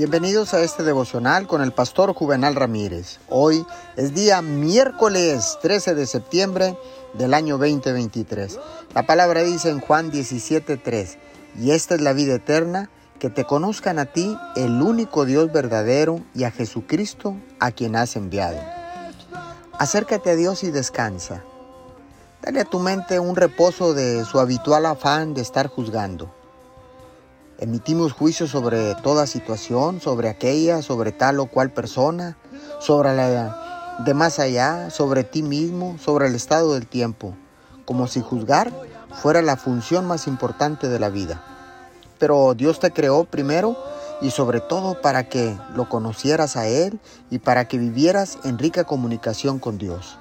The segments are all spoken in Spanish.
Bienvenidos a este devocional con el pastor Juvenal Ramírez. Hoy es día miércoles 13 de septiembre del año 2023. La palabra dice en Juan 17:3, y esta es la vida eterna, que te conozcan a ti, el único Dios verdadero, y a Jesucristo, a quien has enviado. Acércate a Dios y descansa. Dale a tu mente un reposo de su habitual afán de estar juzgando. Emitimos juicios sobre toda situación, sobre aquella, sobre tal o cual persona, sobre la de más allá, sobre ti mismo, sobre el estado del tiempo, como si juzgar fuera la función más importante de la vida. Pero Dios te creó primero y sobre todo para que lo conocieras a Él y para que vivieras en rica comunicación con Dios.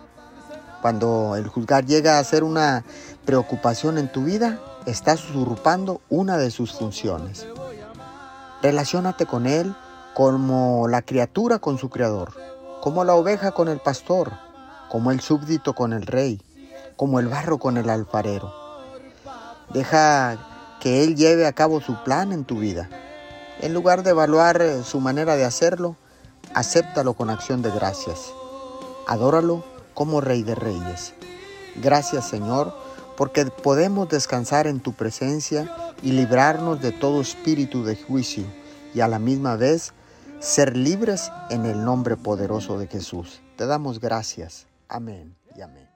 Cuando el juzgar llega a ser una preocupación en tu vida, estás usurpando una de sus funciones. Relaciónate con Él como la criatura con su creador, como la oveja con el pastor, como el súbdito con el rey, como el barro con el alfarero. Deja que Él lleve a cabo su plan en tu vida. En lugar de evaluar su manera de hacerlo, acéptalo con acción de gracias. Adóralo como Rey de Reyes. Gracias Señor, porque podemos descansar en tu presencia y librarnos de todo espíritu de juicio y a la misma vez ser libres en el nombre poderoso de Jesús. Te damos gracias. Amén y amén.